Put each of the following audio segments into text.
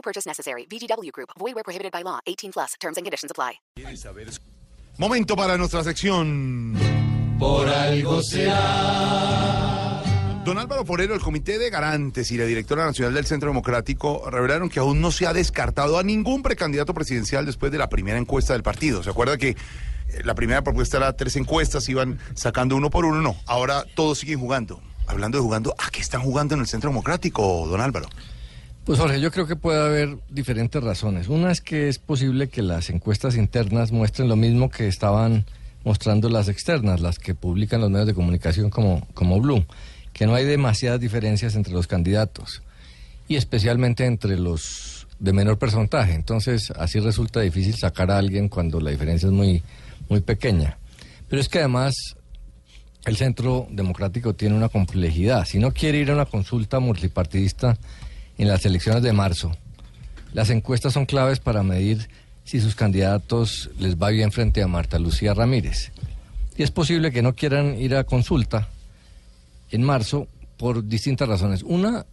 No purchase necessary. VGW Group. Void where prohibited by law. 18 plus. Terms and conditions apply. Momento para nuestra sección. Por algo será. Don Álvaro Forero, el Comité de Garantes y la directora nacional del Centro Democrático revelaron que aún no se ha descartado a ningún precandidato presidencial después de la primera encuesta del partido. ¿Se acuerda que eh, la primera propuesta era tres encuestas, iban sacando uno por uno? No, ahora todos siguen jugando. Hablando de jugando, ¿a qué están jugando en el Centro Democrático, don Álvaro? Pues Jorge, yo creo que puede haber diferentes razones. Una es que es posible que las encuestas internas muestren lo mismo que estaban mostrando las externas, las que publican los medios de comunicación como, como Blue, que no hay demasiadas diferencias entre los candidatos y especialmente entre los de menor porcentaje. Entonces, así resulta difícil sacar a alguien cuando la diferencia es muy, muy pequeña. Pero es que además el Centro Democrático tiene una complejidad. Si no quiere ir a una consulta multipartidista, en las elecciones de marzo. Las encuestas son claves para medir si sus candidatos les va bien frente a Marta Lucía Ramírez. Y es posible que no quieran ir a consulta en marzo por distintas razones. Una,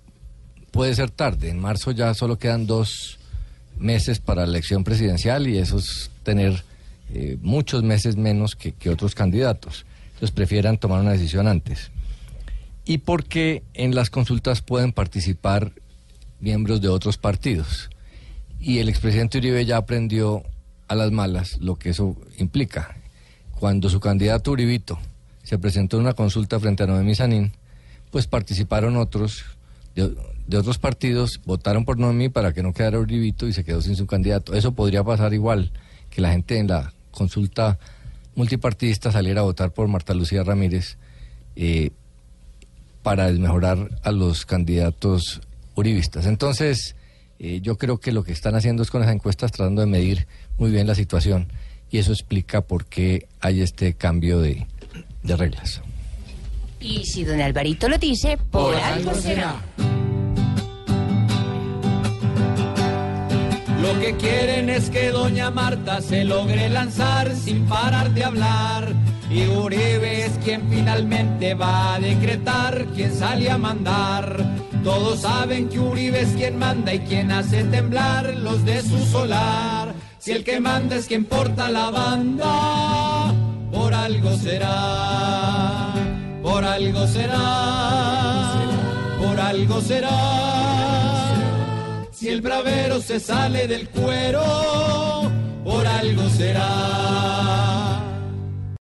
puede ser tarde. En marzo ya solo quedan dos meses para la elección presidencial y eso es tener eh, muchos meses menos que, que otros candidatos. Entonces prefieran tomar una decisión antes. Y porque en las consultas pueden participar miembros de otros partidos. Y el expresidente Uribe ya aprendió a las malas lo que eso implica. Cuando su candidato Uribito se presentó en una consulta frente a Noemí Sanín, pues participaron otros de, otros partidos, votaron por Noemí para que no quedara Uribito y se quedó sin su candidato. Eso podría pasar igual, que la gente en la consulta multipartidista saliera a votar por Marta Lucía Ramírez eh, para desmejorar a los candidatos uribistas. Entonces, eh, yo creo que lo que están haciendo es con esas encuestas tratando de medir muy bien la situación y eso explica por qué hay este cambio de, de reglas. Y si don Alvarito lo dice, por, algo será. Lo que quieren es que doña Marta se logre lanzar sin parar de hablar. Y Uribe es quien finalmente va a decretar quién sale a mandar. Todos saben que Uribe es quien manda y quien hace temblar los de su solar. Si el que manda es quien porta la banda, por algo será, por algo será, por algo será. Si el bravero se sale del cuero, por algo será.